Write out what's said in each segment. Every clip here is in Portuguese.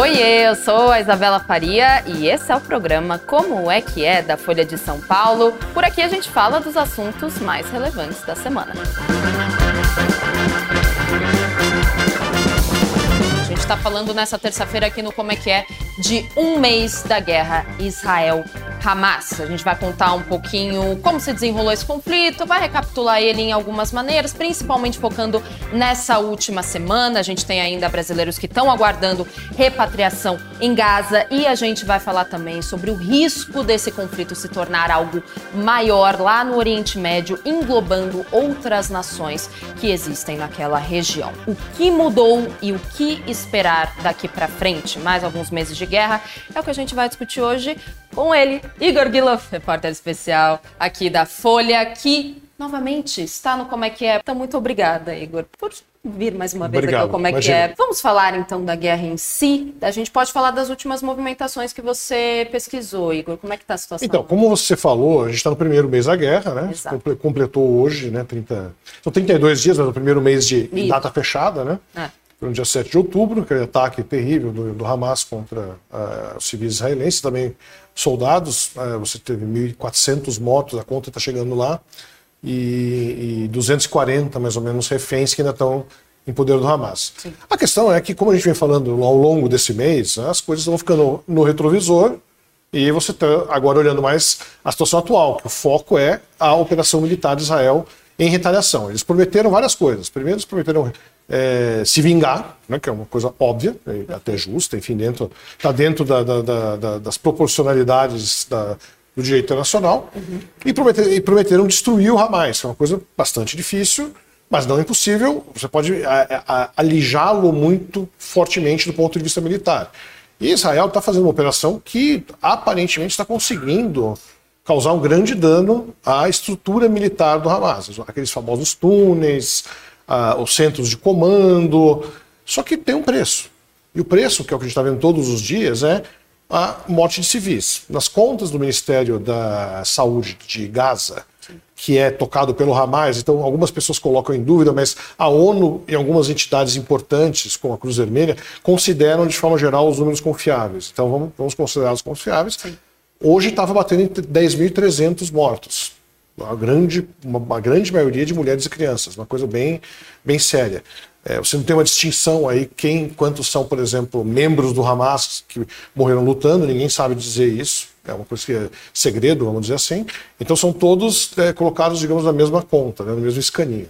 Oiê, eu sou a Isabela Faria e esse é o programa Como é que é da Folha de São Paulo. Por aqui a gente fala dos assuntos mais relevantes da semana. A gente está falando nessa terça-feira aqui no Como é que é de um mês da guerra Israel Hamas. A gente vai contar um pouquinho como se desenrolou esse conflito, vai recapitular ele em algumas maneiras, principalmente focando nessa última semana. A gente tem ainda brasileiros que estão aguardando repatriação em Gaza e a gente vai falar também sobre o risco desse conflito se tornar algo maior lá no Oriente Médio, englobando outras nações que existem naquela região. O que mudou e o que esperar daqui para frente? Mais alguns meses de guerra é o que a gente vai discutir hoje com ele, Igor Guilov, repórter especial aqui da Folha, que novamente está no Como é que é. Então, muito obrigada, Igor, por vir mais uma vez Obrigado. aqui Como é Imagina. que é. Vamos falar então da guerra em si. A gente pode falar das últimas movimentações que você pesquisou, Igor. Como é que está a situação? Então, como você falou, a gente está no primeiro mês da guerra, né? Exato. Comple- Completou hoje, né? 30... São 32 dias, mas no primeiro mês de Isso. data fechada, né? É. No dia 7 de outubro, aquele ataque terrível do, do Hamas contra ah, os civis israelenses, também soldados. ah, você teve 1.400 mortos, a conta está chegando lá, e, e 240 mais ou menos reféns que ainda estão em poder do Hamas. A questão é que, como a gente vem falando ao longo desse mês, né, as coisas vão ficando no retrovisor e você está agora olhando mais a situação atual, que o foco é a operação militar de Israel em retaliação. Eles prometeram várias coisas. Primeiro, eles prometeram eh, se vingar, né, que é uma coisa óbvia, até justa, enfim, dentro está dentro da- da- da- da- das proporcionalidades da- do direito internacional, e, prometer- e prometeram destruir o Hamas, que é uma coisa bastante difícil, mas não impossível. Você pode alijá-lo muito fortemente do ponto de vista militar. E Israel está fazendo uma operação que aparentemente está conseguindo causar um grande dano à estrutura militar do Hamas, aqueles famosos túneis, ah, os centros de comando. Só que tem um preço. E o preço, que é o que a gente está vendo todos os dias, é a morte de civis. Nas contas do Ministério da Saúde de Gaza, que é tocado pelo Hamas, então algumas pessoas colocam em dúvida, mas a ONU e algumas entidades importantes, como a Cruz Vermelha, consideram de forma geral os números confiáveis. Então vamos, vamos considerá-los confiáveis. Hoje estava batendo em 10.300 mortos. Uma grande, uma, uma grande maioria de mulheres e crianças, uma coisa bem, bem séria. É, você não tem uma distinção aí quem, quantos são, por exemplo, membros do Hamas que morreram lutando, ninguém sabe dizer isso. É uma coisa que é segredo, vamos dizer assim. Então são todos é, colocados, digamos, na mesma conta, né, no mesmo escaninho.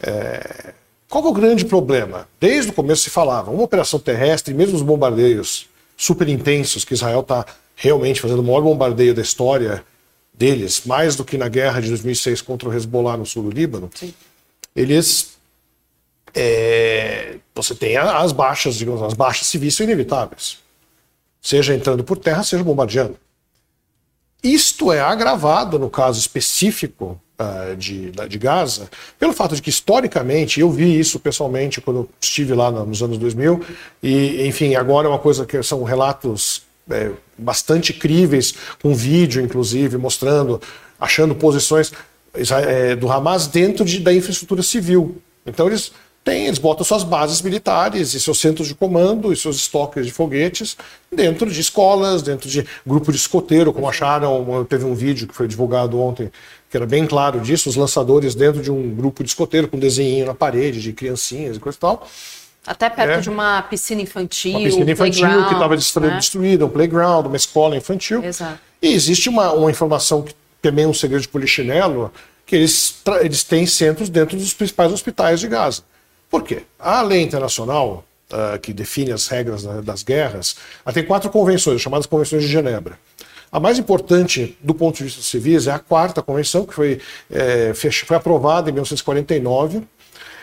É, qual é o grande problema? Desde o começo se falava, uma operação terrestre, mesmo os bombardeios super intensos, que Israel está realmente fazendo o maior bombardeio da história deles, mais do que na guerra de 2006 contra o Hezbollah no sul do Líbano, eles. é, você tem as baixas, digamos, as baixas civis são inevitáveis. Seja entrando por terra, seja bombardeando. Isto é agravado no caso específico ah, de, de Gaza, pelo fato de que, historicamente, eu vi isso pessoalmente quando estive lá no- nos anos 2000, e, enfim, agora é uma coisa que são relatos é, bastante críveis, com vídeo, inclusive, mostrando, achando posições é, do Hamas dentro de- da infraestrutura civil. Então, eles têm, eles botam suas bases militares e seus centros de comando e seus estoques de foguetes dentro de escolas, dentro de grupo de escoteiro, como acharam, teve um vídeo que foi divulgado ontem que era bem claro disso, os lançadores dentro de um grupo de escoteiro com desenho na parede de criancinhas e coisa e tal. Até perto É. de uma piscina infantil. Uma piscina infantil que estava né? destruída, um playground, uma escola infantil. Exato. E existe uma, uma informação que também é um segredo de polichinelo, que eles, eles têm centros dentro dos principais hospitais de Gaza. Por quê? A lei internacional, ah, que define as regras da- das guerras, ela tem quatro convenções, chamadas Convenções de Genebra. A mais importante do ponto de vista dos civis é a quarta convenção, que foi, fech- foi aprovada em 1949.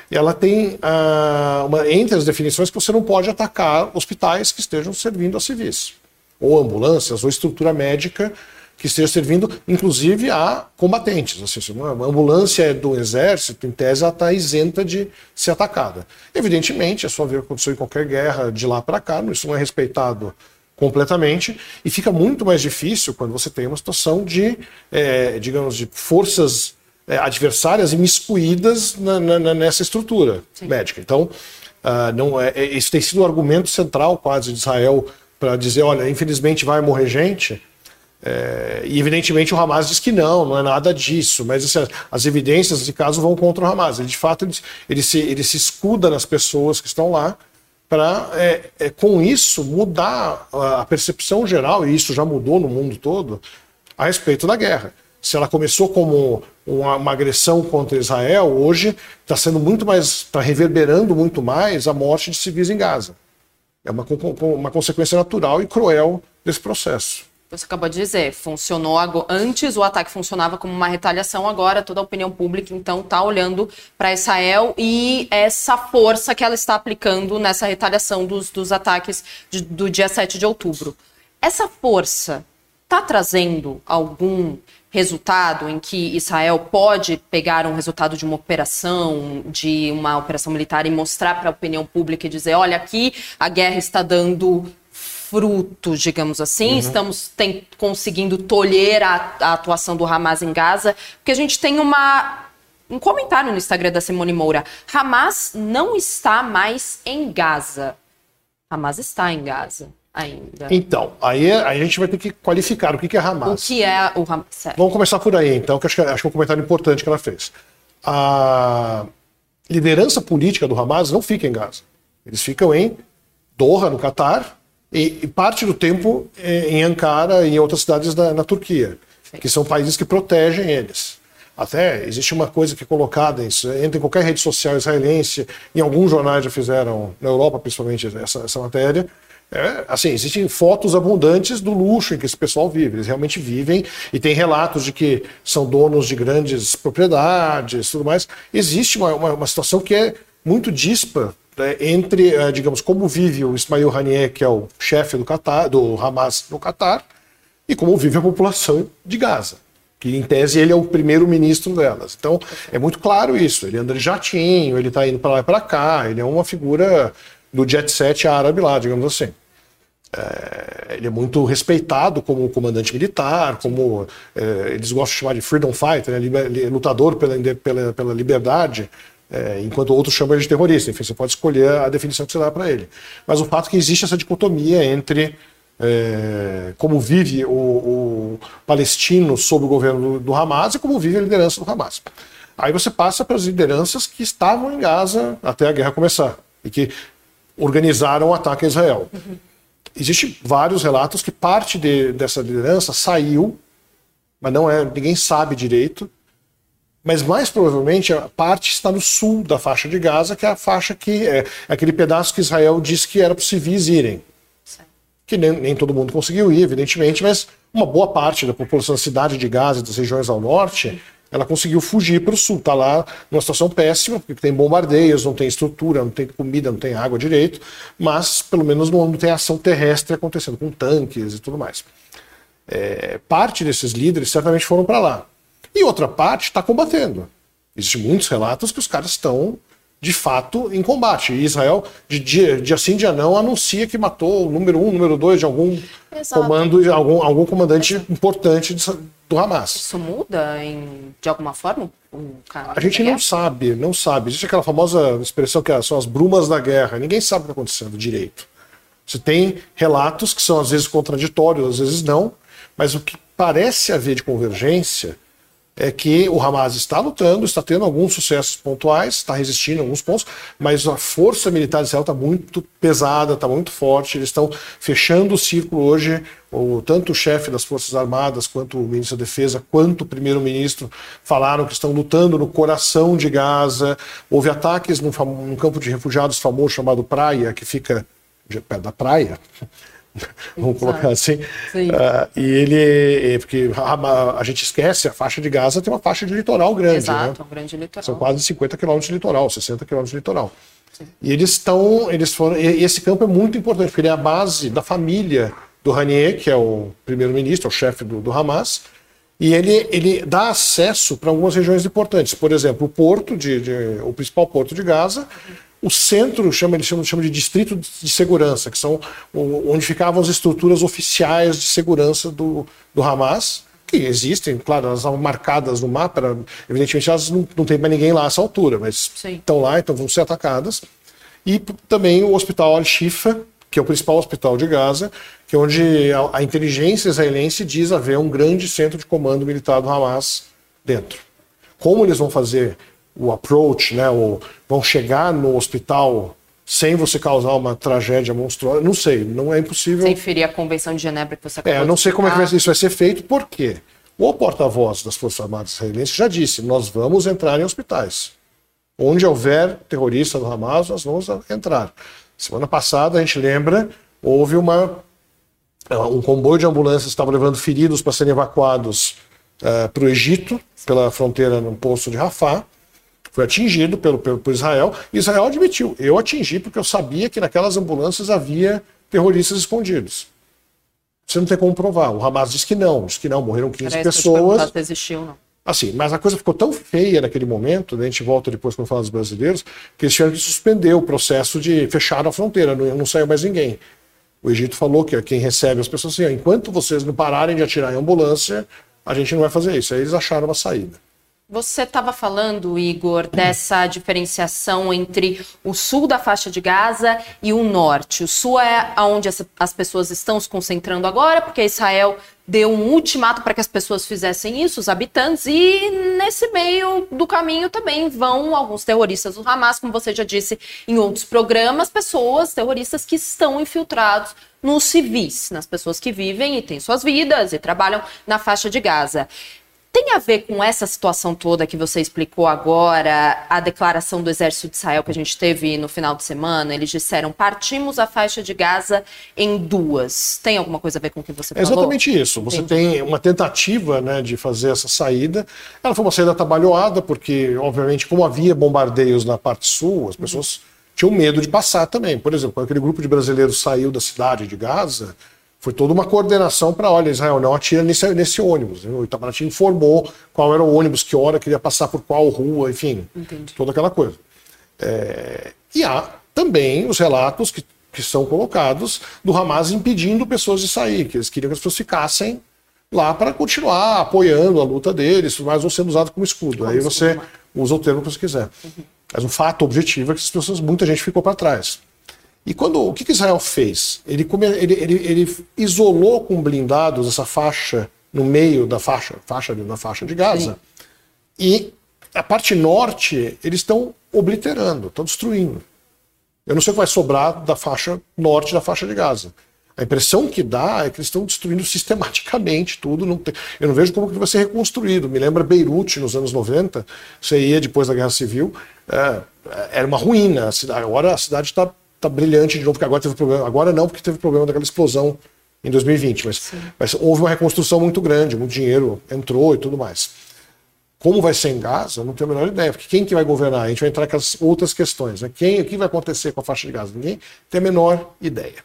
Ela tem ah, uma, entre as definições que você não pode atacar hospitais que estejam servindo a civis, ou ambulâncias, ou estrutura médica que esteja servindo, inclusive, a combatentes. Assim, uma ambulância é do exército, em tese, ela está isenta de ser atacada. Evidentemente, é só ver o que aconteceu em qualquer guerra de lá para cá, isso não é respeitado completamente e fica muito mais difícil quando você tem uma situação de, eh, digamos, de forças eh, adversárias imiscuídas na- na- nessa estrutura médica. Então, Uh, não é, é, isso tem sido o argumento central quase de Israel para dizer, olha, infelizmente vai morrer gente. É, e evidentemente o Hamas diz que não, não é nada disso, mas assim, as evidências de caso vão contra o Hamas. Ele, de fato, ele, ele, se, ele se escuda nas pessoas que estão lá para, é, é, com isso, mudar a percepção geral, e isso já mudou no mundo todo, a respeito da guerra. Se ela começou como uma, uma agressão contra Israel, hoje está sendo muito mais, está reverberando muito mais a morte de civis em Gaza. É uma, uma consequência natural e cruel desse processo. Você acabou de dizer, funcionou antes o ataque funcionava como uma retaliação, agora toda a opinião pública então está olhando para Israel e essa força que ela está aplicando nessa retaliação dos, dos ataques de, do dia 7 de outubro. Essa força está trazendo algum resultado em que Israel pode pegar um resultado de uma operação, de uma operação militar e mostrar para a opinião pública e dizer, olha, aqui a guerra está dando frutos, digamos assim. Uhum. Estamos tem, conseguindo tolher a, a, atuação do Hamas em Gaza, porque a gente tem uma um comentário no Instagram da Simone Moura. Hamas não está mais em Gaza. Hamas está em Gaza ainda. Então, aí, aí a gente vai ter que qualificar o que é Hamas. O que é o Hamas? Vamos começar por aí, então, que acho que, acho que é um comentário importante que ela fez. A liderança política do Hamas não fica em Gaza. Eles ficam em Doha, no Catar, e, e parte do tempo é, em Ankara e em outras cidades da, na Turquia, Sim. que são países que protegem eles. Até existe uma coisa que é colocada, entra em qualquer rede social israelense, em alguns jornais já fizeram, na Europa principalmente, essa, essa matéria. É, assim, existem fotos abundantes do luxo em que esse pessoal vive. Eles realmente vivem e tem relatos de que são donos de grandes propriedades tudo mais. Existe uma, uma, uma situação que é muito dispa né, entre, eh, digamos, como vive o Ismail Haniyeh, que é o chefe do, Qatar, do Hamas no Catar, e como vive a população de Gaza, que em tese ele é o primeiro-ministro delas. Então é muito claro isso. Ele anda de jatinho, ele está indo para lá e para cá, ele é uma figura do jet set árabe lá, digamos assim. É, ele é muito respeitado como comandante militar, como é, eles gostam de chamar de freedom fighter, né, lutador pela, pela, pela liberdade é, enquanto outros chamam ele de terrorista. Enfim, você pode escolher a definição que você dá para ele. Mas o fato é que existe essa dicotomia entre é, como vive o, o, palestino sob o governo do, do, Hamas e como vive a liderança do Hamas. Aí você passa para as lideranças que estavam em Gaza até a guerra começar e que organizaram o ataque a Israel. Uhum. Existem vários relatos que parte de, dessa liderança saiu, mas não é, ninguém sabe direito, mas mais provavelmente a parte está no sul da faixa de Gaza, que é a faixa que é aquele pedaço que Israel disse que era para os civis irem. Que nem, nem, todo mundo conseguiu ir, evidentemente, mas uma boa parte da população da cidade de Gaza e das regiões ao norte, ela conseguiu fugir para o sul. Está lá numa situação péssima, porque tem bombardeios, não tem estrutura, não tem comida, não tem água direito, mas pelo menos não tem ação terrestre acontecendo, com tanques e tudo mais. É, parte desses líderes certamente foram para lá e outra parte está combatendo. Existem muitos relatos que os caras estão, de fato, em combate. E Israel, de dia, dia sim, dia não, anuncia que matou o número um, número dois de algum Exato. comando, algum, algum comandante Exato. importante do Hamas. Isso muda em, de alguma forma? a gente não sabe, não sabe. Existe aquela famosa expressão que é, são as brumas da guerra. Ninguém sabe o que está acontecendo direito. Você tem relatos que são às vezes contraditórios, às vezes não, mas o que parece haver de convergência é que o Hamas está lutando, está tendo alguns sucessos pontuais, está resistindo em alguns pontos, mas a força militar de Israel está muito pesada, está muito forte. Eles estão fechando o círculo hoje. O, tanto o chefe das Forças Armadas, quanto o ministro da Defesa, quanto o primeiro-ministro falaram que estão lutando no coração de Gaza. Houve ataques num, num campo de refugiados famoso chamado Praia, que fica perto da praia, vamos colocar assim. Uh, e ele, porque a, a, gente esquece, a faixa de Gaza tem uma faixa de litoral grande. Exato, né? um grande litoral. São quase 50 quilômetros de litoral, 60 quilômetros de litoral. Sim. E eles estão, eles foram, e esse campo é muito importante, porque ele é a base da família do Ranier, que é o primeiro-ministro, é o chefe do, do Hamas, e ele, ele dá acesso para algumas regiões importantes. Por exemplo, o porto, de, de o principal porto de Gaza, uhum o centro chama, eles chamam, chamam de distrito de segurança, que são onde ficavam as estruturas oficiais de segurança do, do Hamas, que existem, claro, elas estão marcadas no mapa, evidentemente elas não, não tem mais ninguém lá a essa altura, mas Sim. estão lá, então vão ser atacadas. e também o hospital Al-Shifa, que é o principal hospital de Gaza, que é onde a, a inteligência israelense diz haver um grande centro de comando militar do Hamas dentro. Como eles vão fazer o approach, né, o, vão chegar no hospital sem você causar uma tragédia monstruosa, não sei, não é impossível. Sem ferir a Convenção de Genebra que você acabou É, eu não sei como é que isso vai ser feito, por quê? O porta-voz das Forças Armadas israelenses já disse: nós vamos entrar em hospitais. Onde houver terrorista do Hamas, nós vamos entrar. Semana passada, a gente lembra, houve uma, eh, um comboio de ambulâncias que estava levando feridos para serem evacuados uh, para o Egito, pela fronteira no posto de Rafah. Foi atingido pelo, pelo, por Israel. E Israel admitiu: eu atingi porque eu sabia que naquelas ambulâncias havia terroristas escondidos. Você não tem como provar. O Hamas diz que não, diz que não, morreram 15 pessoas. Se existiu, não. Assim, mas a coisa ficou tão feia naquele momento, né, a gente volta depois quando fala dos brasileiros, que eles tiveram que suspender o processo de fechar a fronteira, não, não saiu mais ninguém. O Egito falou que quem recebe as pessoas assim, enquanto vocês não pararem de atirar em ambulância, a gente não vai fazer isso. Aí eles acharam uma saída. Você estava falando, Igor, dessa diferenciação entre o sul da faixa de Gaza e o norte. O sul é onde as pessoas estão se concentrando agora, porque Israel deu um ultimato para que as pessoas fizessem isso, os habitantes, e nesse meio do caminho também vão alguns terroristas do Hamas, como você já disse em outros programas, pessoas, terroristas que estão infiltrados nos civis, nas pessoas que vivem e têm suas vidas e trabalham na faixa de Gaza. Tem a ver com essa situação toda que você explicou agora, a declaração do Exército de Israel que a gente teve no final de semana? Eles disseram: partimos a faixa de Gaza em duas. Tem alguma coisa a ver com o que você falou? É exatamente isso. Você Entendi. tem uma tentativa né, de fazer essa saída. Ela foi uma saída trabalhada, porque, obviamente, como havia bombardeios na parte sul, as pessoas. Uhum. Tinham medo de passar também. Por exemplo, quando aquele grupo de brasileiros saiu da cidade de Gaza, foi toda uma coordenação para, olha, Israel, não atira nesse, nesse ônibus. O Itamaraty informou qual era o ônibus, que hora queria passar por qual rua, enfim, Entendi. toda aquela coisa. É, e há também os relatos que, que são colocados do Hamas impedindo pessoas de sair, que eles queriam que as pessoas ficassem lá para continuar apoiando a luta deles, mas vão sendo usados como escudo. Como Aí você usa o termo que você quiser. Uhum. Mas o fato objetivo é que as pessoas, muita gente ficou para trás. E quando o que, que Israel fez? Ele, ele, ele, ele, isolou com blindados essa faixa no meio da faixa, faixa na faixa de Gaza. Sim. E a parte norte eles estão obliterando, estão destruindo. Eu não sei o que vai sobrar da faixa norte da faixa de Gaza. A impressão que dá é que eles estão destruindo sistematicamente tudo. Não tem, eu não vejo como que vai ser reconstruído. Me lembra Beirute nos anos 90. Você ia depois da Guerra Civil. É, era uma ruína. A cidade, agora a cidade está tá brilhante de novo, porque agora teve problema. Agora não, porque teve problema daquela explosão em 2020, mas, mas, houve uma reconstrução muito grande, muito dinheiro entrou e tudo mais. Como vai ser em Gaza, não tenho a menor ideia, porque quem que vai governar? A gente vai entrar com as outras questões. Né? Quem, o que vai acontecer com a faixa de Gaza? Ninguém tem a menor ideia.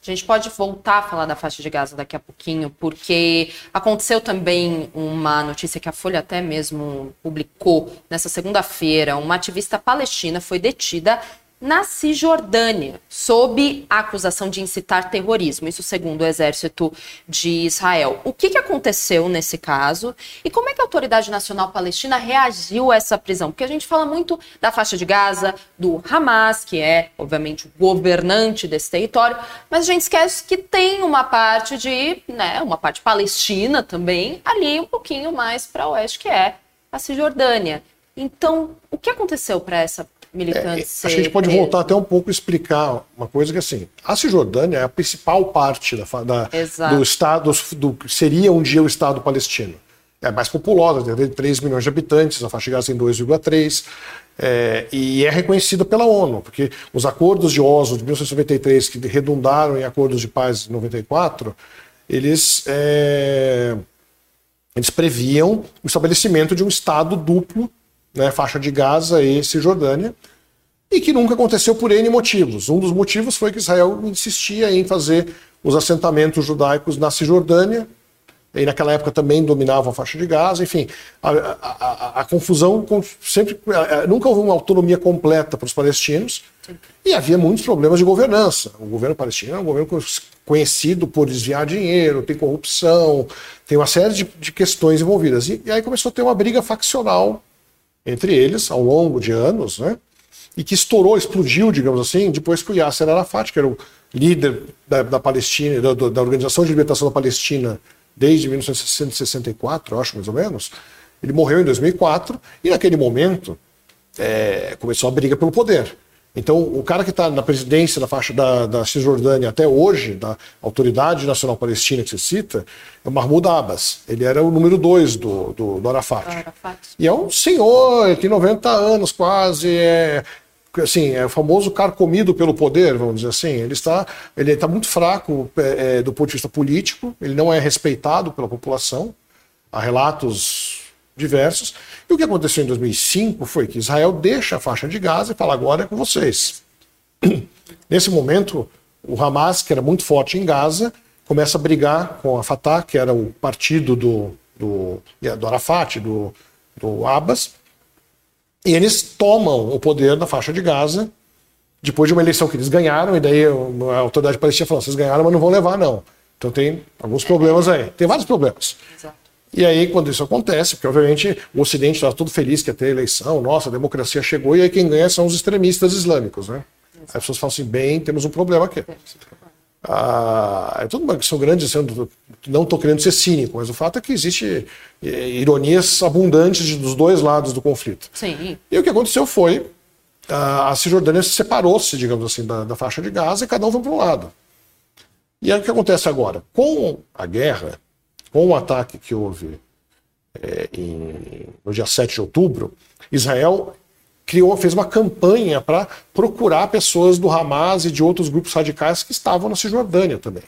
A gente pode voltar a falar da faixa de Gaza daqui a pouquinho, porque aconteceu também uma notícia que a Folha até mesmo publicou nessa segunda-feira. Uma ativista palestina foi detida na Cisjordânia, sob a acusação de incitar terrorismo, isso segundo o exército de Israel. O que, que aconteceu nesse caso e como é que a Autoridade Nacional Palestina reagiu a essa prisão? Porque a gente fala muito da faixa de Gaza, do Hamas, que é, obviamente, o governante desse território, mas a gente esquece que tem uma parte de, né, uma parte palestina também, ali um pouquinho mais para oeste, que é a Cisjordânia. Então, o que aconteceu para essa militantes. É, a gente pode voltar até um pouco e explicar uma coisa que assim, a Cisjordânia é a principal parte da, da do estado do que seria um dia o Estado palestino. É mais populosa, tem 3 milhões de habitantes, a faixa de Gaza tem 2,3. É, e é reconhecida pela ONU, porque os acordos de Oslo de 1993, que redundaram em acordos de paz de 94, eles, é, eles previam o estabelecimento de um Estado duplo né, faixa de Gaza e Cisjordânia, e que nunca aconteceu por N motivos. Um dos motivos foi que Israel insistia em fazer os assentamentos judaicos na Cisjordânia, e naquela época também dominavam a faixa de Gaza, enfim, a, a, a, a confusão sempre nunca houve uma autonomia completa para os palestinos Sim. e havia muitos problemas de governança. O governo palestino é um governo conhecido por desviar dinheiro, tem corrupção, tem uma série de, de questões envolvidas. E, e aí começou a ter uma briga faccional entre eles ao longo de anos, né? e que estourou, explodiu, digamos assim, depois que o Yasser Arafat, que era o líder da, da Palestina, da, da Organização de Libertação da Palestina desde 1964, acho mais ou menos, ele morreu em 2004 e naquele momento é, começou a briga pelo poder. Então, o cara que está na presidência da faixa da, da, Cisjordânia até hoje, da Autoridade Nacional Palestina que você cita, é o Mahmoud Abbas. Ele era o número dois do, do, do Arafat. Arafat. E é um senhor, tem 90 anos quase, é, assim, é o famoso carcomido pelo poder, vamos dizer assim. Ele está, ele está muito fraco é, é, do ponto de vista político, ele não é respeitado pela população. Há relatos diversos. E o que aconteceu em 2005 foi que Israel deixa a faixa de Gaza e fala: agora é com vocês. Nesse momento, o Hamas, que era muito forte em Gaza, começa a brigar com a Fatah, que era o partido do, do, do Arafat, do, do Abbas, e eles tomam o poder da faixa de Gaza depois de uma eleição que eles ganharam, e daí a autoridade palestina falou: vocês ganharam, mas não vão levar, não. Então tem alguns problemas aí. Tem vários problemas. Exato. E aí, quando isso acontece, porque obviamente o Ocidente está todo feliz que ia ter eleição, nossa, a democracia chegou, e aí quem ganha são os extremistas islâmicos, né? Aí as pessoas falam assim, bem, temos um problema aqui. Ah, é tudo uma questão grande, não estou querendo ser cínico, mas o fato é que existe é, ironias abundantes dos dois lados do conflito. Sim. E o que aconteceu foi a Cisjordânia se separou-se, digamos assim, da, da, faixa de Gaza e cada um foi para um lado. E aí o que acontece agora? Com a guerra, com o ataque que houve é, em, no dia 7 de outubro, Israel criou, fez uma campanha para procurar pessoas do Hamas e de outros grupos radicais que estavam na Cisjordânia também.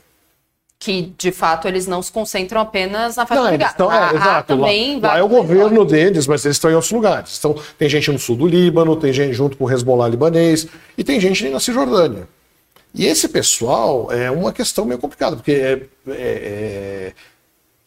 Que, de fato, eles não se concentram apenas na faixa não, de Gaza. Estão, é, exato. Lá, lá é o governo deles, mas eles estão em outros lugares. Então, tem gente no sul do Líbano, tem gente junto com o Hezbollah libanês, e tem gente na Cisjordânia. E esse pessoal é uma questão meio complicada, porque é, é, é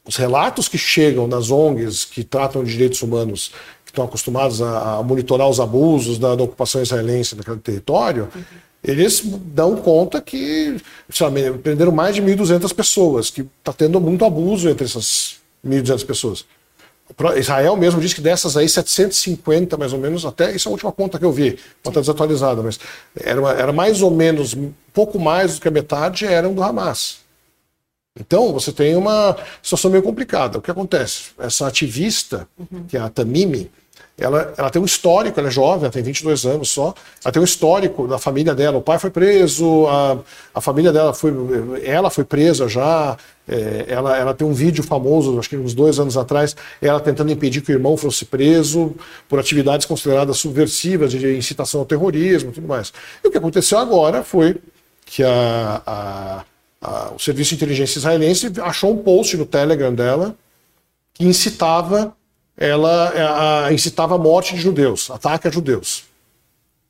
os relatos que chegam das ONGs que tratam de direitos humanos, que estão acostumados a, a monitorar os abusos da, da, ocupação israelense naquele território, uhum. eles dão conta que lá, prenderam mais de 1.200 pessoas, que está tendo muito abuso entre essas 1.200 pessoas. Israel mesmo diz que dessas aí, 750 mais ou menos, até isso é a última conta que eu vi, conta desatualizada, mas era, uma, era mais ou menos, pouco mais do que a metade eram do Hamas. Então, você tem uma situação meio complicada. O que acontece? Essa ativista, uhum. que é a Tamimi, ela, ela tem um histórico, ela é jovem, ela tem 22 anos só, ela tem um histórico da família dela. O pai foi preso, a, a família dela foi. Ela foi presa já. É, ela, ela tem um vídeo famoso, acho que uns dois anos atrás, ela tentando impedir que o irmão fosse preso por atividades consideradas subversivas, de incitação ao terrorismo e tudo mais. E o que aconteceu agora foi que a, a o serviço de inteligência israelense achou um post no Telegram dela que incitava ela a, a, incitava a morte de judeus, ataque a judeus,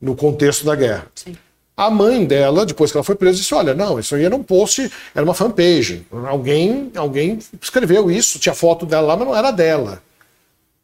no contexto da guerra. Sim. A mãe dela, depois que ela foi presa, disse: Olha, não, isso aí era um post, era uma fanpage. Alguém, alguém escreveu isso, tinha foto dela lá, mas não era dela.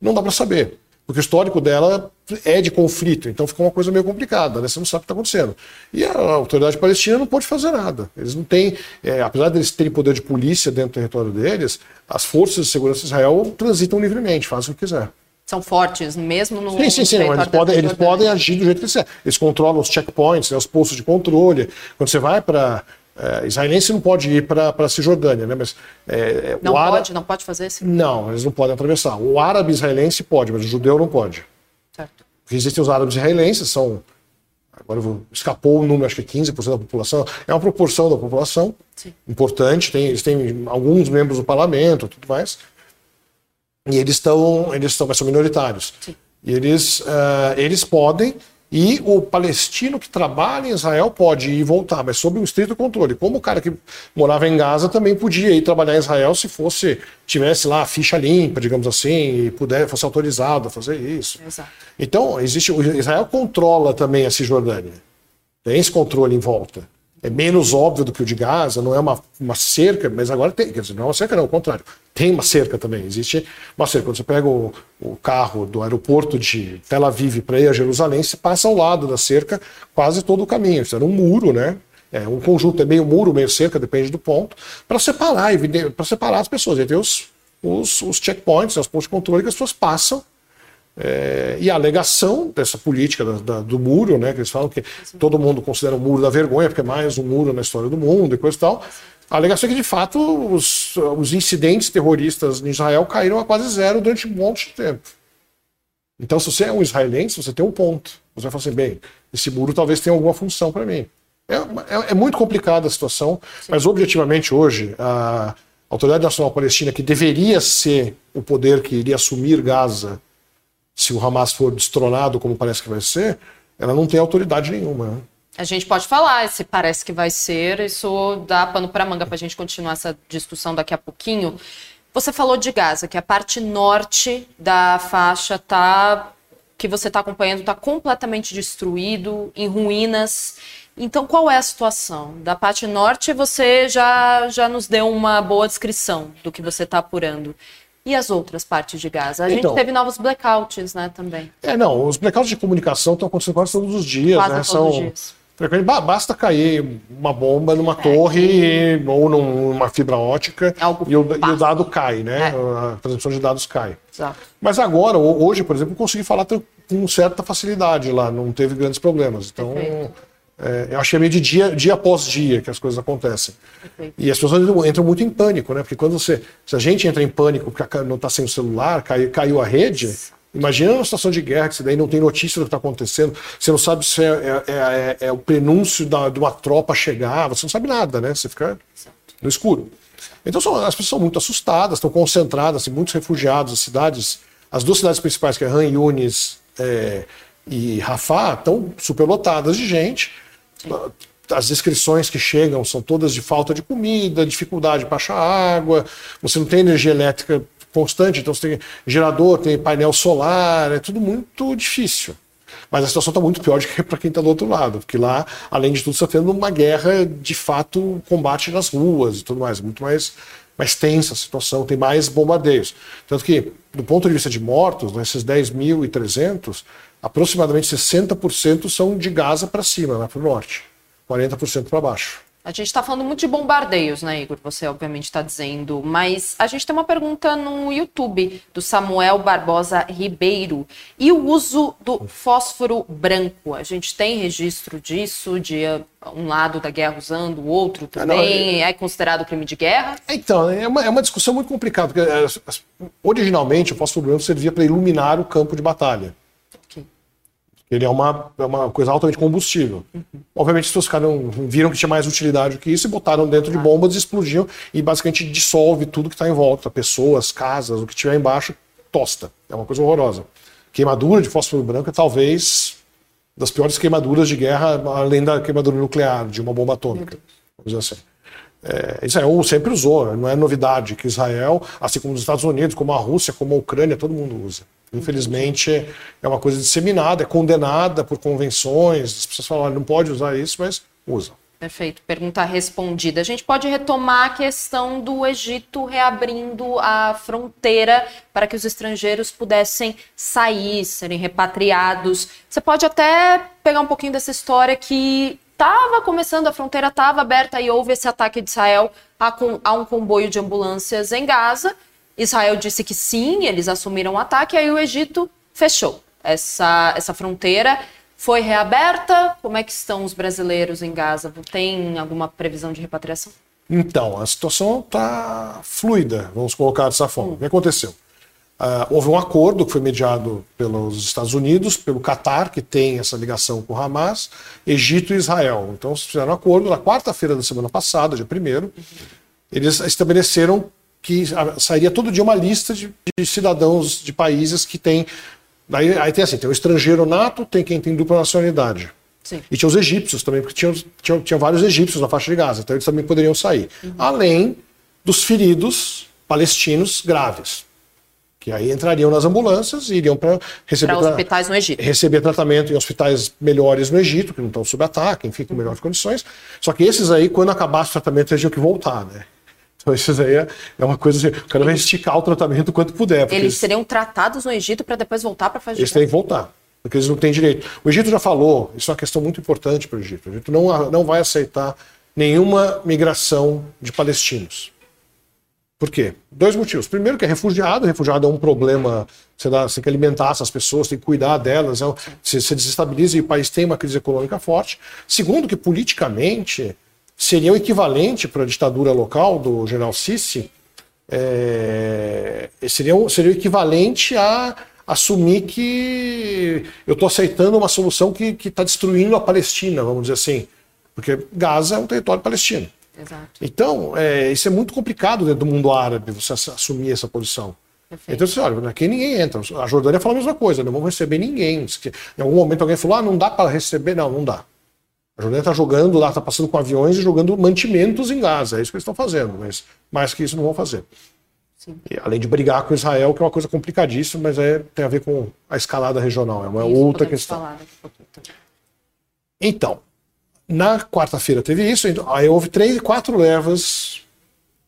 Não dá para saber porque o histórico dela é de conflito, então fica uma coisa meio complicada, né? você não sabe o que está acontecendo. E a autoridade palestina não pode fazer nada. Eles não têm, é, apesar de eles terem poder de polícia dentro do território deles, as forças de segurança de Israel transitam livremente, fazem o que quiser. São fortes, mesmo no. Sim, sim, sim. Eles podem, eles podem agir do jeito que eles. Eles controlam os checkpoints, né, os postos de controle. Quando você vai para é, israelense não pode ir para a Cisjordânia, né? Mas é, não pode, árabe... não pode fazer isso. Não, eles não podem atravessar. O árabe israelense pode, mas o judeu não pode. Certo. Porque existem os árabes israelenses, são agora vou, escapou o número, acho que 15% da população. É uma proporção da população Sim. importante. Tem, eles têm alguns membros do parlamento, tudo mais. E eles estão, eles estão, mas são minoritários. Sim. E eles, uh, eles podem e o palestino que trabalha em Israel pode ir e voltar, mas sob um estrito controle. Como o cara que morava em Gaza também podia ir trabalhar em Israel se fosse tivesse lá a ficha limpa, digamos assim, e puder fosse autorizado a fazer isso. Exato. Então existe o Israel controla também a Cisjordânia. Tem esse controle em volta é menos óbvio do que o de Gaza, não é uma, uma cerca, mas agora tem, quer dizer, não é uma cerca, não, ao contrário, tem uma cerca também, existe uma cerca. Quando você pega o, o carro do aeroporto de Tel Aviv para ir a Jerusalém, você passa ao lado da cerca quase todo o caminho. Isso era um muro, né? É um conjunto, é meio muro, meio cerca, depende do ponto, para separar, para separar as pessoas. E tem os, os, os checkpoints, os pontos de controle que as pessoas passam É, e a alegação dessa política da, da, do muro, né, que eles falam que todo mundo considera o muro da vergonha, porque é mais um muro na história do mundo e coisa e tal. A alegação é que, de fato, os, os incidentes terroristas em Israel caíram a quase zero durante um monte de tempo. Então, se você é um israelense, você tem um ponto. Você vai falar assim, bem, esse muro talvez tenha alguma função para mim. É, é, é, muito complicada a situação, Sim. mas objetivamente hoje, a Autoridade Nacional Palestina, que deveria ser o poder que iria assumir Gaza se o Hamas for destronado, como parece que vai ser, ela não tem autoridade nenhuma. Né? A gente pode falar, se parece que vai ser, isso dá pano para manga para a gente continuar essa discussão daqui a pouquinho. Você falou de Gaza, que a parte norte da faixa tá que você está acompanhando está completamente destruído, em ruínas. Então, qual é a situação? Da parte norte, você já, já nos deu uma boa descrição do que você está apurando. E as outras partes de Gaza? A então, gente teve novos blackouts, né, também. É, não, os blackouts de comunicação estão acontecendo quase todos os dias, quase né? Todos São... os dias. Basta cair uma bomba numa é, torre ou numa fibra ótica e o, e o, dado cai, né? É. A transmissão de dados cai. Exato. Mas agora, hoje, por exemplo, eu consegui falar com certa facilidade lá, não teve grandes problemas. Então, é, eu achei meio de dia, dia após dia que as coisas acontecem. Perfeito. E as pessoas entram muito em pânico, né? Porque quando você. Se a gente entra em pânico porque não está sem o celular, caiu, caiu a rede. Imagina uma situação de guerra que você daí não tem notícia do que está acontecendo, você não sabe se é, é, é, é, é o prenúncio da, de uma tropa chegar, você não sabe nada, né? Você fica no escuro. Então são, as pessoas são muito assustadas, estão concentradas, muitos refugiados, as cidades, as duas cidades principais, que é Han Yunis é, e Rafah, estão superlotadas de gente. As inscrições que chegam são todas de falta de comida, dificuldade para achar água, você não tem energia elétrica constante, então você tem gerador, tem painel solar, é tudo muito difícil. Mas a situação está muito pior do que para quem está do outro lado, porque lá, além de tudo, está tendo uma guerra de fato, combate nas ruas e tudo mais, muito mais, mais tensa a situação, tem mais bombardeios. Tanto que, do ponto de vista de mortos, nesses 10.300, aproximadamente 60% são de Gaza para cima, lá para o norte, 40% para baixo. A gente está falando muito de bombardeios, né, Igor? Você obviamente está dizendo, mas a gente tem uma pergunta no YouTube do Samuel Barbosa Ribeiro. E o uso do fósforo branco? A gente tem registro disso, de um lado da guerra usando, o outro também? Não, é... é... considerado crime de guerra? Então, é uma, é uma discussão muito complicada, porque é, originalmente o fósforo branco servia para iluminar o campo de batalha. Ele é uma, é uma coisa altamente combustível. Uhum. Obviamente, os caras viram que tinha mais utilidade do que isso e botaram dentro de bombas e explodiam e basicamente dissolve tudo que está em volta, pessoas, casas, o que tiver embaixo, tosta. É uma coisa horrorosa. Queimadura de fósforo branco é talvez das piores queimaduras de guerra, além da queimadura nuclear, de uma bomba atômica. Vamos dizer assim. É, Israel sempre usou, não é novidade que Israel, assim como os Estados Unidos, como a Rússia, como a Ucrânia, todo mundo usa. Infelizmente, é uma coisa disseminada, é condenada por convenções. As pessoas falam, não pode usar isso, mas usam. Perfeito, pergunta respondida. A gente pode retomar a questão do Egito reabrindo a fronteira para que os estrangeiros pudessem sair, serem repatriados. Você pode até pegar um pouquinho dessa história que estava começando, a fronteira estava aberta e houve esse ataque de Israel a, a um comboio de ambulâncias em Gaza Israel disse que sim, eles assumiram o ataque, aí o Egito fechou essa, essa fronteira. Foi reaberta? Como é que estão os brasileiros em Gaza? Tem alguma previsão de repatriação? Então, a situação está fluida, vamos colocar dessa forma. Hum. O que aconteceu? Uh, houve um acordo que foi mediado pelos Estados Unidos, pelo Catar, que tem essa ligação com o Hamas, Egito e Israel. Então, fizeram um acordo na quarta-feira da semana passada, dia 1 uhum. eles estabeleceram que sairia todo dia uma lista de, de cidadãos de países que tem. Aí, aí, tem assim, tem o estrangeiro nato, tem quem tem dupla nacionalidade. Sim. E tinha os egípcios também, porque tinha, tinha, tinha, vários egípcios na faixa de Gaza, então eles também poderiam sair. Uhum. Além dos feridos palestinos graves. Que aí entrariam nas ambulâncias e iriam para receber pra hospitais no Egito. receber tratamento em hospitais melhores no Egito, que não estão sob ataque, enfim, com melhores condições. Só que esses aí, quando acabasse o tratamento, eles tinham que voltar, né? Então, isso aí é, é uma coisa assim, o cara vai esticar o tratamento quanto puder. Eles, eles seriam tratados no Egito para depois voltar para fazer Eles têm que voltar, porque eles não têm direito. O Egito já falou, isso é uma questão muito importante para o Egito. O Egito não, não vai aceitar nenhuma migração de palestinos. Por quê? Dois motivos. Primeiro, que é refugiado. Refugiado é um problema. Você, dá, você tem que alimentar essas pessoas, tem que cuidar delas. É, você, você desestabiliza e o país tem uma crise econômica forte. Segundo, que politicamente seria o equivalente para a ditadura local do general Sisi. É, seria, seria o equivalente a assumir que eu estou aceitando uma solução que está destruindo a Palestina, vamos dizer assim. Porque Gaza é um território palestino. Exato. Então, é, isso é muito complicado dentro do mundo árabe, você assumir essa posição. Perfeito. Então, você olha, aqui ninguém entra. A Jordânia fala a mesma coisa, não vão receber ninguém. Em algum momento alguém falou, ah, não dá para receber. Não, não dá. A Jordânia está jogando lá, está passando com aviões e jogando mantimentos em Gaza. É isso que eles estão fazendo, mas mais que isso não vão fazer. E, além de brigar com Israel, que é uma coisa complicadíssima, mas é, tem a ver com a escalada regional, é uma isso, outra questão. Então, na quarta-feira teve isso, então, aí houve três, quatro levas,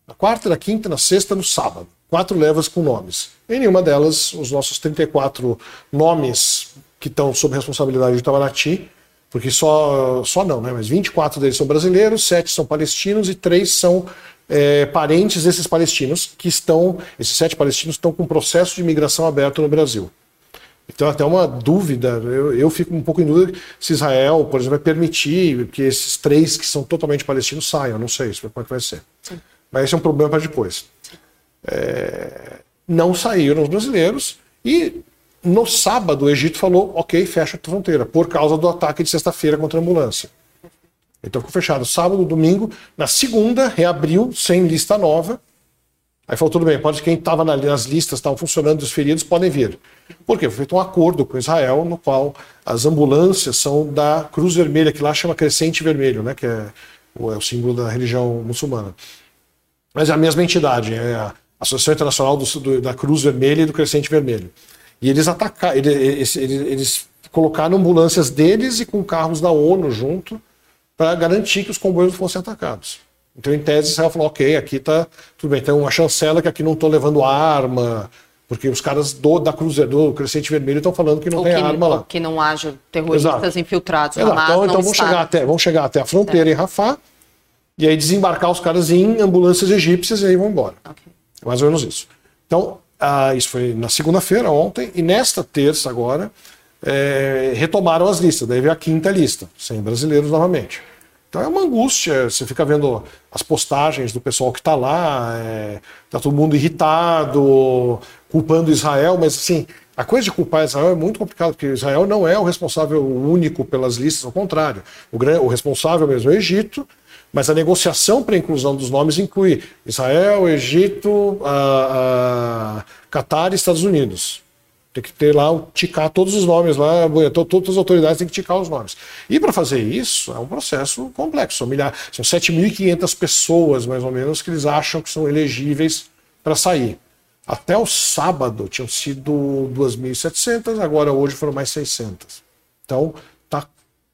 na quarta, na quinta, na sexta, no sábado. Quatro levas com nomes. Em nenhuma delas, os nossos 34 nomes que estão sob responsabilidade de Itamaraty, porque só, só não, né? Mas 24 deles são brasileiros, sete são palestinos e três são é, parentes desses palestinos que estão, esses sete palestinos estão com processo de imigração aberto no Brasil. Então, até uma dúvida, eu, eu fico um pouco em dúvida se Israel, por exemplo, vai permitir que esses três que são totalmente palestinos saiam, não sei como é que vai ser. Sim. Mas esse é um problema para depois. É, não saíram os brasileiros e no sábado o Egito falou, ok, fecha a fronteira, por causa do ataque de sexta-feira contra a ambulância. Então ficou fechado sábado, domingo. Na segunda, reabriu sem lista nova. Aí falou, tudo bem, pode quem estava nas listas, estavam funcionando, os feridos, podem vir. Por quê? Foi feito um acordo com Israel, no qual as ambulâncias são da Cruz Vermelha, que lá chama Crescente Vermelho, né, que é o, é o símbolo da religião muçulmana. Mas é a mesma entidade, é a Associação Internacional do, do, da Cruz Vermelha e do Crescente Vermelho. E eles atacaram, eles, eles, eles colocaram ambulâncias deles e com carros da ONU junto para garantir que os comboios fossem atacados. Então, em tese, Israel falou: ok, aqui está tudo bem, tem uma chancela que aqui não estou levando arma, porque os caras do, da Cruzeiro, do Crescente Vermelho estão falando que não ou tem que, arma lá. Que não haja terroristas Exato. infiltrados. Exato. Hamas então, então vão, chegar até, vão chegar até a fronteira é. em Rafah e aí desembarcar os caras em ambulâncias egípcias e aí vão embora. Okay. Mais ou menos isso. Então, ah, isso foi na segunda-feira, ontem, e nesta terça agora, é, retomaram as listas. Daí veio a quinta lista, sem brasileiros novamente. Então é uma angústia, você fica vendo as postagens do pessoal que está lá, é, tá todo mundo irritado, culpando Israel, mas assim, a coisa de culpar Israel é muito complicado, porque Israel não é o responsável único pelas listas, ao contrário. O, o responsável mesmo é o Egito, mas a negociação para a inclusão dos nomes inclui Israel, Egito, Catar e Estados Unidos. Tem que ter lá, ticar todos os nomes lá, todas as autoridades têm que ticar os nomes. E para fazer isso é um processo complexo. São 7.500 pessoas, mais ou menos, que eles acham que são elegíveis para sair. Até o sábado tinham sido 2.700, agora hoje foram mais 600. Então,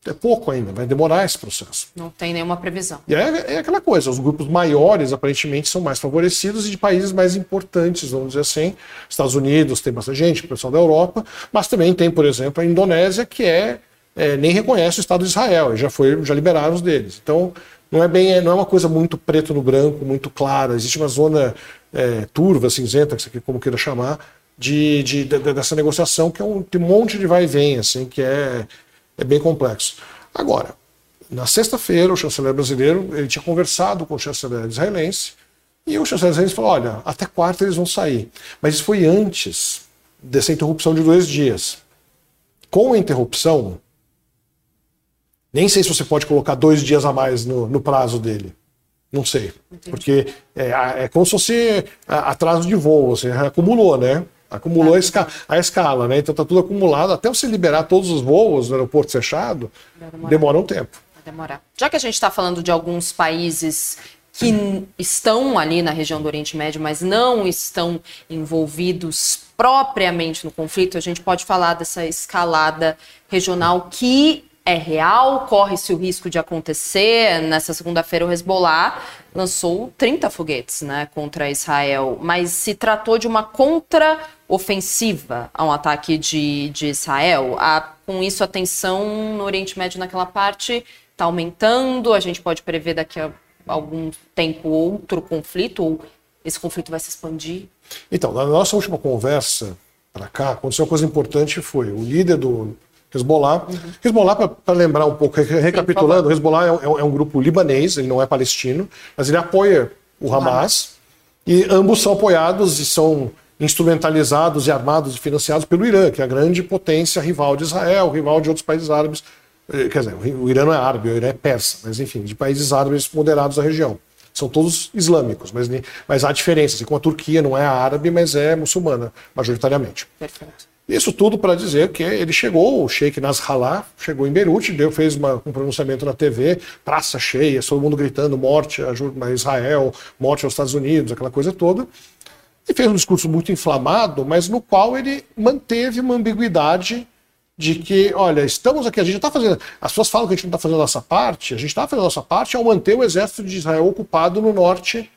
é pouco ainda, vai demorar esse processo. Não tem nenhuma previsão. E é, é, aquela coisa, os grupos maiores aparentemente são mais favorecidos e de países mais importantes, vamos dizer assim. Estados Unidos tem bastante gente, o pessoal da Europa, mas também tem, por exemplo, a Indonésia, que é, é nem reconhece o Estado de Israel, e já foi, já liberaram os deles. Então, não é bem, não é uma coisa muito preto no branco, muito clara. Existe uma zona é, turva, cinzenta, como queira chamar, de, de, de, dessa negociação que é um, tem um monte de vai e vem, assim, que é é bem complexo. Agora, na sexta-feira, o chanceler brasileiro ele tinha conversado com o chanceler israelense e o chanceler israelense falou: olha, até quarta eles vão sair. Mas isso foi antes dessa interrupção de dois dias. Com a interrupção, nem sei se você pode colocar dois dias a mais no, no prazo dele. Não sei. Entendi. Porque é, é, como se fosse atraso de voo, você acumulou, né? Acumulou a, escala, a escala, né? Então tá tudo acumulado. Até você liberar todos os voos no aeroporto fechado, demora um tempo. Vai demorar. Já que a gente está falando de alguns países que estão ali na região do Oriente Médio, mas não estão envolvidos propriamente no conflito, a gente pode falar dessa escalada regional que é real, corre-se o risco de acontecer. Nessa segunda-feira, o Hezbollah lançou 30 foguetes né, contra Israel, mas se tratou de uma contra-ofensiva ao ataque de, de Israel. A, com isso, a tensão no Oriente Médio naquela parte está aumentando. A gente pode prever daqui a algum tempo outro conflito, ou esse conflito vai se expandir? Então, na nossa última conversa para cá, aconteceu uma coisa importante, foi o líder do Hezbollah. Uhum. Hezbollah, para lembrar um pouco, recapitulando, o Hezbollah é um, é um, grupo libanês, ele não é palestino, mas ele apoia o Hamas, e ambos são apoiados e são instrumentalizados e armados e financiados pelo Irã, que é a grande potência rival de Israel, rival de outros países árabes. Eh, quer dizer, o Irã não é árabe, o Irã é persa, mas enfim, de países árabes moderados da região. São todos islâmicos, mas, mas há diferenças. Assim como a Turquia não é árabe, mas é muçulmana, majoritariamente. Perfeito. Isso tudo para dizer que ele chegou, o Sheikh Nasrallah, chegou em Beirute, deu, fez uma, um pronunciamento na TV, praça cheia, todo mundo gritando morte a Israel, morte aos Estados Unidos, aquela coisa toda. E fez um discurso muito inflamado, mas no qual ele manteve uma ambiguidade de que, olha, estamos aqui, a gente está fazendo. As pessoas falam que a gente não está fazendo a nossa parte, a gente está fazendo a nossa parte ao manter o exército de Israel ocupado no norte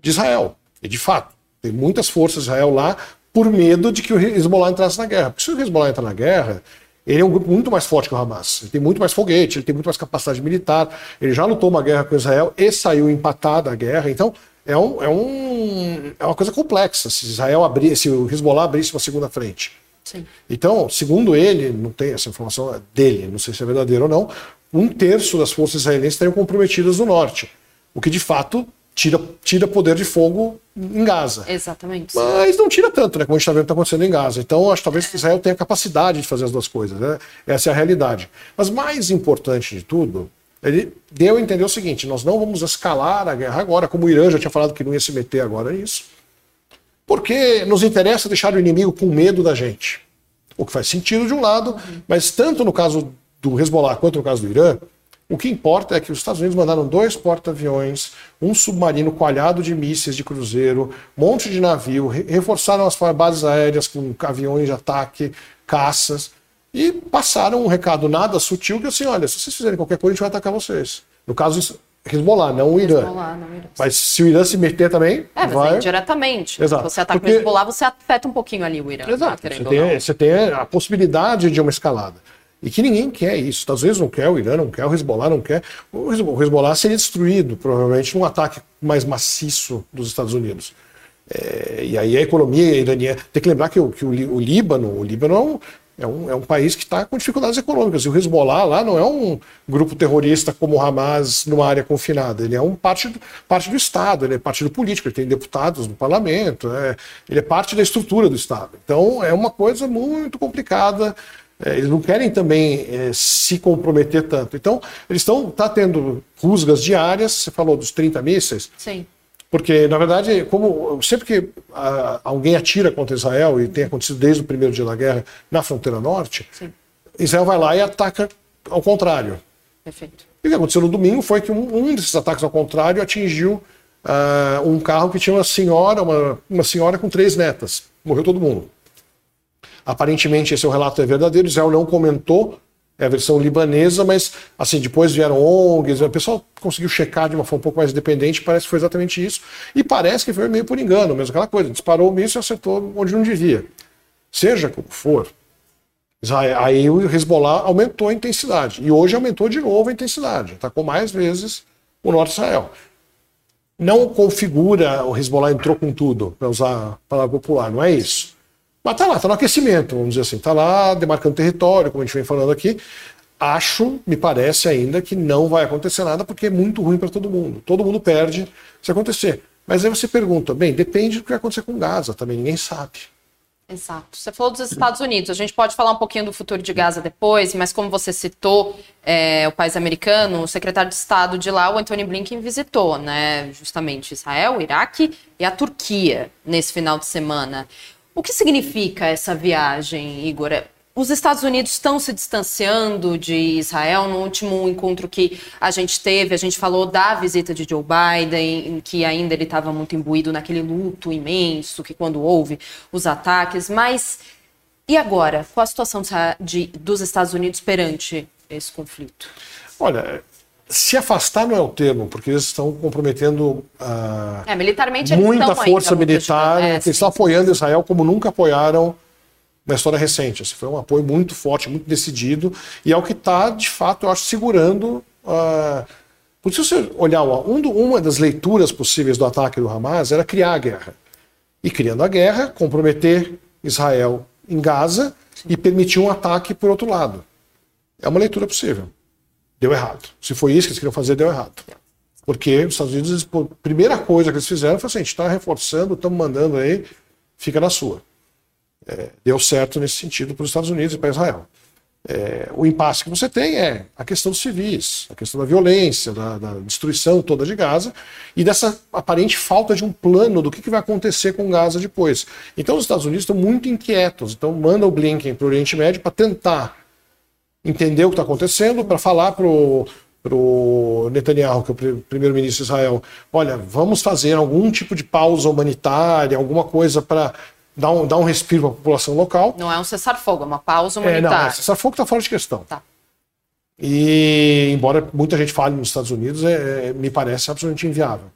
de Israel. E de fato, tem muitas forças de Israel lá por medo de que o Hezbollah entrasse na guerra. Porque se o Hezbollah entrar na guerra, ele é um grupo muito mais forte que o Hamas. Ele tem muito mais foguete, ele tem muito mais capacidade militar. Ele já lutou uma guerra com Israel e saiu empatado a guerra. Então, é, um, é, um, é uma coisa complexa. Se Israel abrir, se o Hezbollah abrisse uma segunda frente. Sim. Então, segundo ele, não tem essa informação dele, não sei se é verdadeiro ou não, um terço das forças israelenses estariam comprometidas no norte. O que de fato tira, tira poder de fogo em Gaza. Exatamente. Mas não tira tanto, né? Como a gente está vendo que está acontecendo em Gaza. Então, acho que talvez Israel tenha capacidade de fazer as duas coisas. Né? Essa é a realidade. Mas mais importante de tudo, ele deu a entender o seguinte: nós não vamos escalar a guerra agora, como o Irã já tinha falado que não ia se meter agora nisso, porque nos interessa deixar o inimigo com medo da gente. O que faz sentido de um lado, mas tanto no caso do Hezbollah quanto no caso do Irã, o que importa é que os Estados Unidos mandaram dois porta-aviões, um submarino coalhado de mísseis de cruzeiro, um monte de navio, reforçaram as bases aéreas com aviões de ataque, caças, e passaram um recado nada sutil que assim, olha, se vocês fizerem qualquer coisa, a gente vai atacar vocês. No caso, Hezbollah, não o Irã. Hezbollah, não o Irã. Mas se o Irã se meter também. É, mas vai... é indiretamente. Exato. Você ataca Porque... o Hezbollah, você afeta um pouquinho ali o Irã. Exato. Você tem, você tem a possibilidade de uma escalada. E que ninguém quer isso. Os Estados Unidos não quer, o Irã não quer, o Hezbollah não quer. O Hezbollah seria destruído, provavelmente, num ataque mais maciço dos Estados Unidos. É, e aí a economia iraniana. Tem que lembrar que, o, que o, o Líbano, o Líbano é um, é um, é um país que está com dificuldades econômicas. E o Hezbollah lá não é um grupo terrorista como o Hamas numa área confinada. Ele é um parte, parte do Estado, ele é partido político, ele tem deputados no parlamento, é, ele é parte da estrutura do Estado. Então é uma coisa muito complicada. É, eles não querem também é, se comprometer tanto. Então, eles estão tá tendo rusgas diárias, você falou dos 30 mísseis. Sim. Porque, na verdade, como sempre que a, alguém atira contra Israel, e tem acontecido desde o primeiro dia da guerra na fronteira norte, Sim. Israel vai lá e ataca ao contrário. Perfeito. E o que aconteceu no domingo foi que um, um desses ataques ao contrário atingiu uh, um carro que tinha uma senhora, uma, uma senhora com três netas. Morreu todo mundo. Aparentemente esse é o relato é verdadeiro. Israel não comentou é a versão libanesa, mas assim depois vieram ONGs, o pessoal conseguiu checar de uma forma um pouco mais independente, parece que foi exatamente isso. E parece que foi meio por engano, mesmo aquela coisa, disparou o míssil e acertou onde não devia. Seja como for, aí o Hezbollah aumentou a intensidade. E hoje aumentou de novo a intensidade. Atacou mais vezes o norte de Israel. Não configura o Hezbollah entrou com tudo, para usar a palavra popular, não é isso. Mas tá lá, está no aquecimento, vamos dizer assim, está lá demarcando território, como a gente vem falando aqui. Acho, me parece ainda, que não vai acontecer nada porque é muito ruim para todo mundo. Todo mundo perde se acontecer. Mas aí você pergunta, bem, depende do que vai acontecer com Gaza também, ninguém sabe. Exato. Você falou dos Estados Unidos. A gente pode falar um pouquinho do futuro de Gaza depois, mas como você citou é, o país americano, o secretário de Estado de lá, o Antony Blinken, visitou, né, justamente Israel, Iraque e a Turquia nesse final de semana. O que significa essa viagem, Igor? Os Estados Unidos estão se distanciando de Israel. No último encontro que a gente teve, a gente falou da visita de Joe Biden, que ainda ele estava muito imbuído naquele luto imenso que quando houve os ataques. Mas e agora? Qual a situação de, dos Estados Unidos perante esse conflito? Olha, se afastar não é o termo, porque eles estão comprometendo uh, é, militarmente muita força militar, é, eles sim, estão sim, apoiando sim. Israel como nunca apoiaram na história recente. Assim, foi um apoio muito forte, muito decidido, e é o que está, de fato, eu acho, segurando uh, Porque se você olhar um do, uma das leituras possíveis do ataque do Hamas era criar a guerra. E criando a guerra, comprometer Israel em Gaza e permitir um ataque por outro lado. É uma leitura possível. Deu errado. Se foi isso que eles queriam fazer, deu errado. Porque os Estados Unidos, a primeira coisa que eles fizeram foi assim: a gente está reforçando, estamos mandando aí, fica na sua. É, deu certo nesse sentido para os Estados Unidos e para Israel. É, o impasse que você tem é a questão dos civis, a questão da violência, da, da, destruição toda de Gaza e dessa aparente falta de um plano do que, que vai acontecer com Gaza depois. Então os Estados Unidos estão muito inquietos, então manda o Blinken para o Oriente Médio para tentar entender o que está acontecendo, para falar para o Netanyahu, que é o primeiro-ministro de Israel, olha, vamos fazer algum tipo de pausa humanitária, alguma coisa para dar um, dar um respiro para a população local. Não é um cessar-fogo, é uma pausa humanitária. É, não, é cessar-fogo está fora de questão. Tá. E, embora muita gente fale nos Estados Unidos, é, é me parece absolutamente inviável.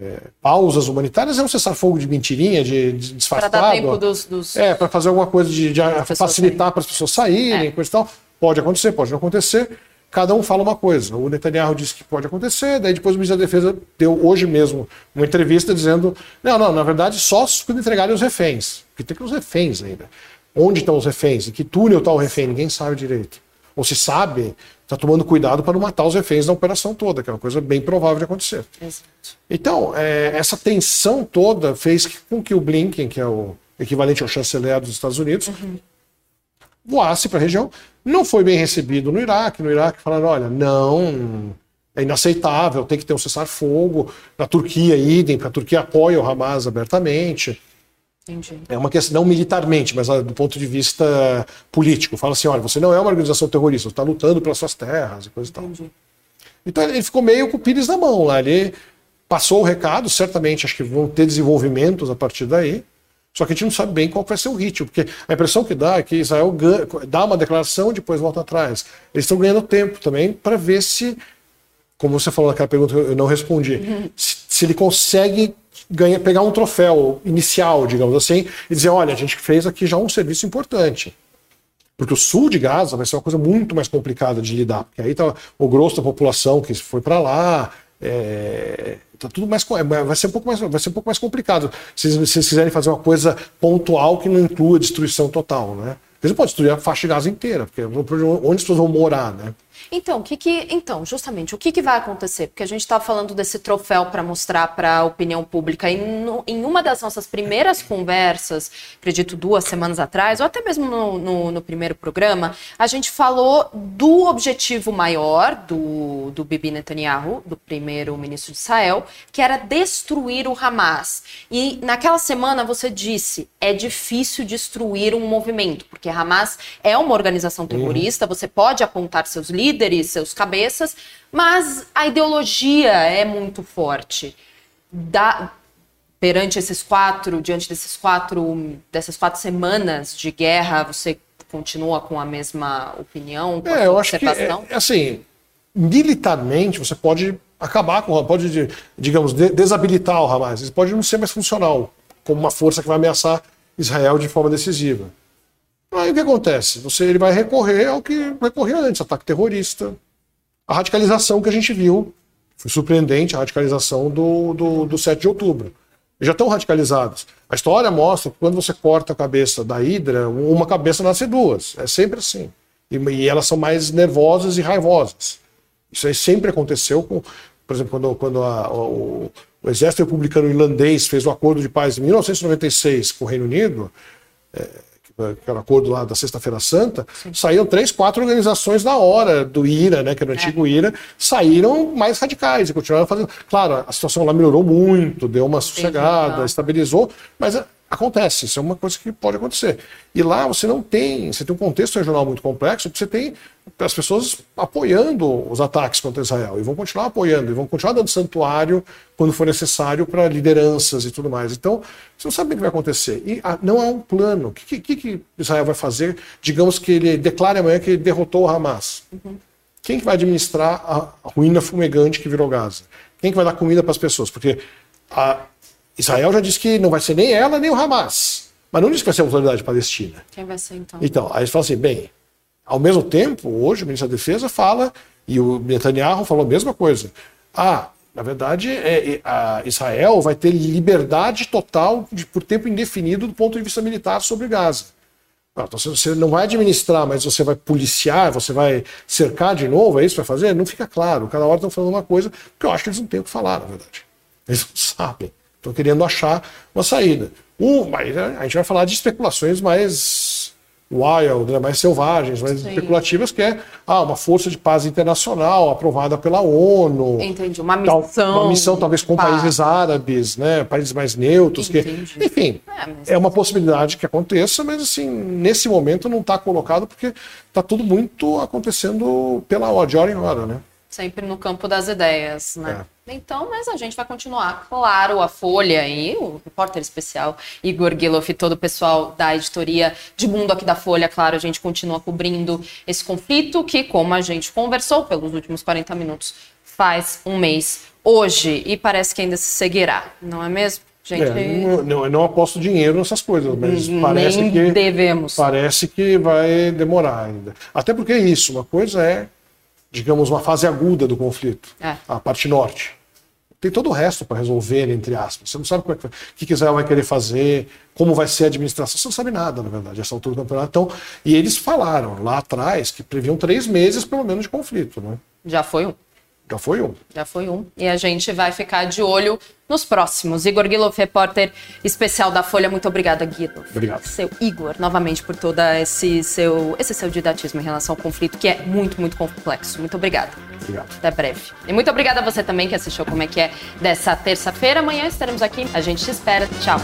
É, pausas humanitárias é um cessar-fogo de mentirinha, de, de disfarçado. Para dar tempo dos... dos... É, para fazer alguma coisa de, de facilitar para as pessoas saírem, é. coisa e tal. Pode acontecer, pode não acontecer. Cada um fala uma coisa. O Netanyahu disse que pode acontecer, daí depois o ministro da Defesa deu hoje mesmo uma entrevista dizendo: não, não, na verdade só quando entregarem os reféns. Porque tem que ter os reféns ainda. Onde estão os reféns? Em que túnel está o refém? Ninguém sabe direito. Ou se sabe, está tomando cuidado para não matar os reféns na operação toda, que é uma coisa bem provável de acontecer. Exato. Então, é, essa tensão toda fez com que o Blinken, que é o equivalente ao chanceler dos Estados Unidos, uhum. voasse para a região. Não foi bem recebido no Iraque. No Iraque falaram: olha, não, é inaceitável, tem que ter um cessar-fogo. Na Turquia, idem, porque a Turquia apoia o Hamas abertamente. Entendi. É uma questão, não militarmente, mas ah, do ponto de vista político. Fala assim: olha, você não é uma organização terrorista, você está lutando pelas suas terras e coisa e tal. Então ele ficou meio com o pires na mão lá. Ele passou o recado, certamente acho que vão ter desenvolvimentos a partir daí. Só que a gente não sabe bem qual vai ser o ritmo, porque a impressão que dá é que Israel ganha, dá uma declaração e depois volta atrás. Eles estão ganhando tempo também para ver se, como você falou naquela pergunta eu não respondi, uhum. se, se, ele consegue ganhar, pegar um troféu inicial, digamos assim, e dizer, olha, a gente fez aqui já um serviço importante. Porque o sul de Gaza vai ser uma coisa muito mais complicada de lidar, porque aí tá o grosso da população que foi para lá, é, tá tudo mais é, vai ser um pouco mais vai ser um pouco mais complicado. Se vocês quiserem fazer uma coisa pontual que não inclua destruição total né? Você pode destruir a faixa de gás inteira porque onde as pessoas vão morar né então, o que que, então, justamente, o que, que vai acontecer? Porque a gente está falando desse troféu para mostrar para a opinião pública. E no, em uma das nossas primeiras conversas, acredito duas semanas atrás, ou até mesmo no, no, no primeiro programa, a gente falou do objetivo maior do, do Bibi Netanyahu, do primeiro-ministro de Israel, que era destruir o Hamas. E naquela semana você disse, é difícil destruir um movimento, porque Hamas é uma organização terrorista, uhum. você pode apontar seus líderes, líderes, seus cabeças, mas a ideologia é muito forte. Da, perante esses quatro, diante desses quatro, dessas quatro semanas de guerra, você continua com a mesma opinião? Com é, eu acho que, é, assim, militarmente você pode acabar com, pode, digamos, desabilitar o Hamas. Ele pode não ser mais funcional como uma força que vai ameaçar Israel de forma decisiva. Aí o que acontece? Você, ele vai recorrer ao que recorria antes, ataque terrorista, a radicalização que a gente viu, foi surpreendente a radicalização do, do, do 7 de outubro. Eles já estão radicalizados. A história mostra que quando você corta a cabeça da Hidra, uma cabeça nasce duas. É sempre assim. E, e elas são mais nervosas e raivosas. Isso aí sempre aconteceu com, por exemplo, quando, quando a, o, o, exército republicano irlandês fez o acordo de paz em 1996 com o Reino Unido. É, aquele acordo lá da Sexta-feira Santa, Sim. saíram três, quatro organizações na hora do IRA, né, que era o antigo é. IRA, saíram mais radicais e continuaram fazendo. Claro, a situação lá melhorou muito, deu uma sossegada, estabilizou, mas Acontece, isso é uma coisa que pode acontecer. E lá você não tem, você tem um contexto regional muito complexo, você tem as pessoas apoiando os ataques contra Israel, e vão continuar apoiando, e vão continuar dando santuário quando for necessário para lideranças e tudo mais. Então, você não sabe o que vai acontecer. E ah, não há um plano. O que, que, que, Israel vai fazer? Digamos que ele declare amanhã que ele derrotou o Hamas. Uhum. Quem que vai administrar a ruína fumegante que virou Gaza? Quem que vai dar comida para as pessoas? Porque a, Israel já disse que não vai ser nem ela nem o Hamas. Mas não disse que vai ser a autoridade palestina. Quem vai ser então? Então, aí eles falam assim: bem, ao mesmo tempo, hoje o ministro da Defesa fala E o Netanyahu falou a mesma coisa. Ah, na verdade, é, é Israel vai ter liberdade total de, por tempo indefinido do ponto de vista militar sobre Gaza. Então, você não vai administrar, mas você vai policiar, você vai cercar de novo, é isso que vai fazer? Não fica claro. Cada hora estão falando uma coisa, porque eu acho que eles não têm o que falar, na verdade. Eles não sabem. Estão querendo achar uma saída. Um, mas a gente vai falar de especulações mais wild, né, mais selvagens, mais Sim. especulativas, que é ah, uma força de paz internacional aprovada pela ONU. Entendi, uma missão. Tal, uma missão talvez com paz. países árabes, né, países mais neutros. Que, enfim, é, é, uma possibilidade que aconteça, mas assim, nesse momento não está colocado porque está tudo muito acontecendo pela hora, de hora em hora, né? Sempre no campo das ideias, né? É. Então, mas a gente vai continuar. Claro, a Folha e o repórter especial Igor Giloff e todo o pessoal da editoria de mundo aqui da Folha, claro, a gente continua cobrindo esse conflito que, como a gente conversou pelos últimos 40 minutos, faz um mês hoje e parece que ainda se seguirá, não é mesmo? Gente... É, não, eu não aposto dinheiro nessas coisas, mas parece que devemos. Parece que vai demorar ainda. Até porque é isso, uma coisa é digamos, uma fase aguda do conflito, é. a parte norte. Tem todo o resto para resolver, entre aspas. Você não sabe como é que, o que Israel vai querer fazer, como vai ser a administração. Você não sabe nada, na verdade, essa altura do campeonato. Então, e eles falaram lá atrás que previam três meses, pelo menos, de conflito. Né? Já foi um. Já foi um. Já foi um. E a gente vai ficar de olho nos próximos. Igor Guilherme, repórter especial da Folha. Muito obrigada, Guido. Obrigado. Seu Igor, novamente, por todo esse seu, esse seu didatismo em relação ao conflito, que é muito, muito complexo. Muito obrigada. Obrigado. Até breve. E muito obrigada a você também que assistiu como é que é dessa terça-feira. Amanhã estaremos aqui. A gente te espera. Tchau.